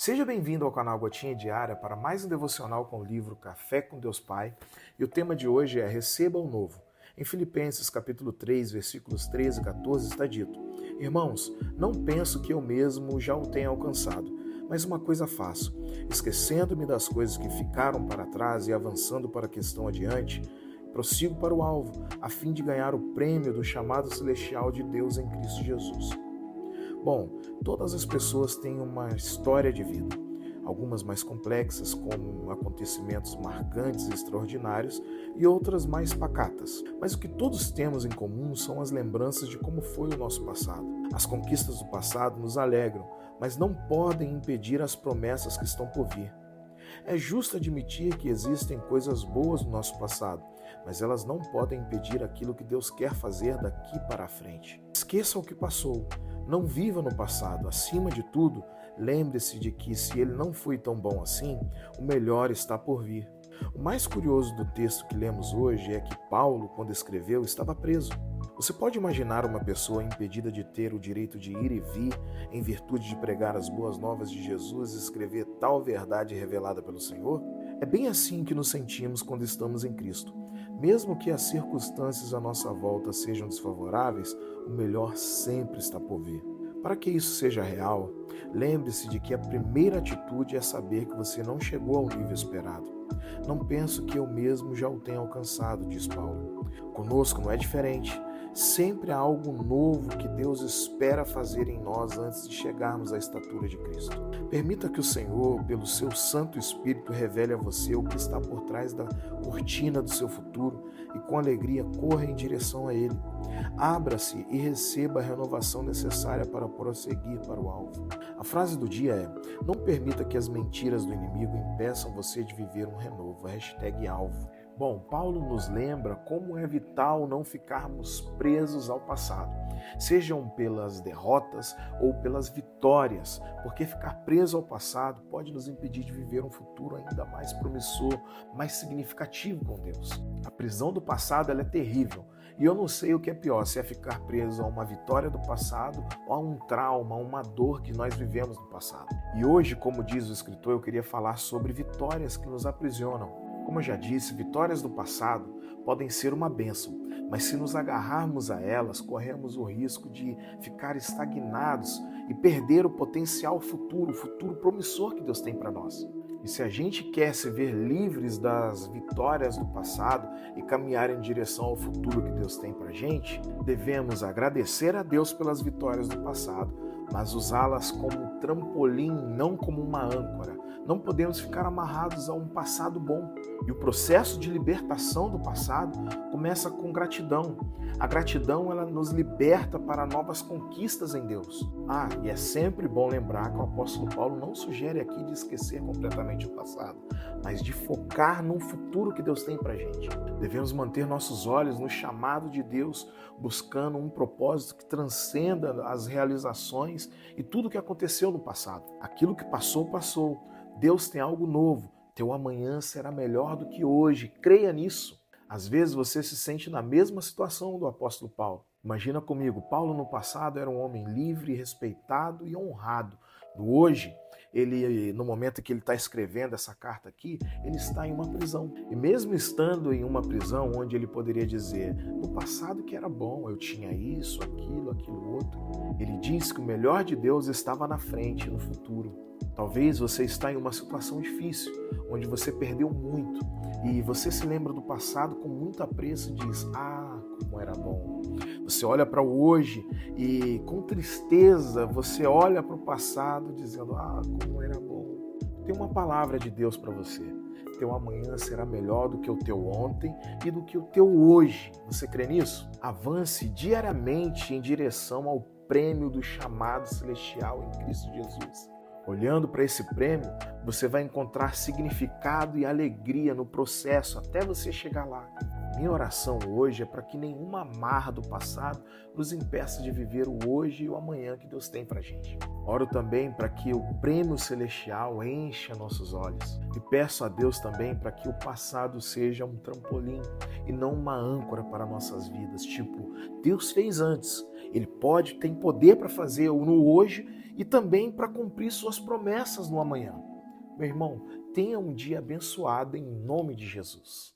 Seja bem-vindo ao canal Gotinha Diária para mais um devocional com o livro Café com Deus Pai. E o tema de hoje é Receba o Novo. Em Filipenses capítulo 3, versículos 13 e 14 está dito: Irmãos, não penso que eu mesmo já o tenha alcançado, mas uma coisa faço, esquecendo-me das coisas que ficaram para trás e avançando para a questão adiante, prossigo para o alvo, a fim de ganhar o prêmio do chamado celestial de Deus em Cristo Jesus. Bom, todas as pessoas têm uma história de vida, algumas mais complexas, como acontecimentos marcantes e extraordinários, e outras mais pacatas. Mas o que todos temos em comum são as lembranças de como foi o nosso passado. As conquistas do passado nos alegram, mas não podem impedir as promessas que estão por vir. É justo admitir que existem coisas boas no nosso passado, mas elas não podem impedir aquilo que Deus quer fazer daqui para a frente. Esqueça o que passou, não viva no passado. Acima de tudo, lembre-se de que se ele não foi tão bom assim, o melhor está por vir. O mais curioso do texto que lemos hoje é que Paulo, quando escreveu, estava preso. Você pode imaginar uma pessoa impedida de ter o direito de ir e vir em virtude de pregar as boas novas de Jesus e escrever tal verdade revelada pelo Senhor? É bem assim que nos sentimos quando estamos em Cristo. Mesmo que as circunstâncias à nossa volta sejam desfavoráveis, o melhor sempre está por vir. Para que isso seja real, lembre-se de que a primeira atitude é saber que você não chegou ao nível esperado. Não penso que eu mesmo já o tenha alcançado, diz Paulo. Conosco não é diferente. Sempre há algo novo que Deus espera fazer em nós antes de chegarmos à estatura de Cristo. Permita que o Senhor, pelo seu Santo Espírito, revele a você o que está por trás da cortina do seu futuro e com alegria corra em direção a Ele. Abra-se e receba a renovação necessária para prosseguir para o alvo. A frase do dia é: Não permita que as mentiras do inimigo impeçam você de viver um renovo. Hashtag alvo. Bom, Paulo nos lembra como é vital não ficarmos presos ao passado, sejam pelas derrotas ou pelas vitórias, porque ficar preso ao passado pode nos impedir de viver um futuro ainda mais promissor, mais significativo com Deus. A prisão do passado é terrível e eu não sei o que é pior, se é ficar preso a uma vitória do passado ou a um trauma, a uma dor que nós vivemos no passado. E hoje, como diz o escritor, eu queria falar sobre vitórias que nos aprisionam como eu já disse, vitórias do passado podem ser uma bênção, mas se nos agarrarmos a elas, corremos o risco de ficar estagnados e perder o potencial futuro, o futuro promissor que Deus tem para nós. E se a gente quer se ver livres das vitórias do passado e caminhar em direção ao futuro que Deus tem para a gente, devemos agradecer a Deus pelas vitórias do passado, mas usá-las como trampolim, não como uma âncora não podemos ficar amarrados a um passado bom. E o processo de libertação do passado começa com gratidão. A gratidão ela nos liberta para novas conquistas em Deus. Ah, e é sempre bom lembrar que o apóstolo Paulo não sugere aqui de esquecer completamente o passado, mas de focar no futuro que Deus tem para gente. Devemos manter nossos olhos no chamado de Deus, buscando um propósito que transcenda as realizações e tudo que aconteceu no passado. Aquilo que passou, passou Deus tem algo novo. Teu amanhã será melhor do que hoje. Creia nisso. Às vezes você se sente na mesma situação do apóstolo Paulo. Imagina comigo, Paulo no passado era um homem livre, respeitado e honrado. Hoje, ele, no momento que ele está escrevendo essa carta aqui, ele está em uma prisão. E mesmo estando em uma prisão onde ele poderia dizer, no passado que era bom, eu tinha isso, aquilo, aquilo outro, ele diz que o melhor de Deus estava na frente, no futuro. Talvez você está em uma situação difícil, onde você perdeu muito e você se lembra do passado com muito apreço e diz: "Ah, como era bom". Você olha para o hoje e com tristeza você olha para o passado dizendo: "Ah, como era bom". Tem uma palavra de Deus para você. Teu amanhã será melhor do que o teu ontem e do que o teu hoje. Você crê nisso? Avance diariamente em direção ao prêmio do chamado celestial em Cristo Jesus. Olhando para esse prêmio, você vai encontrar significado e alegria no processo até você chegar lá. Minha oração hoje é para que nenhuma amarra do passado nos impeça de viver o hoje e o amanhã que Deus tem para gente. Oro também para que o prêmio celestial encha nossos olhos e peço a Deus também para que o passado seja um trampolim e não uma âncora para nossas vidas. Tipo, Deus fez antes, Ele pode, tem poder para fazer no hoje e também para cumprir suas promessas no amanhã. Meu irmão, tenha um dia abençoado em nome de Jesus.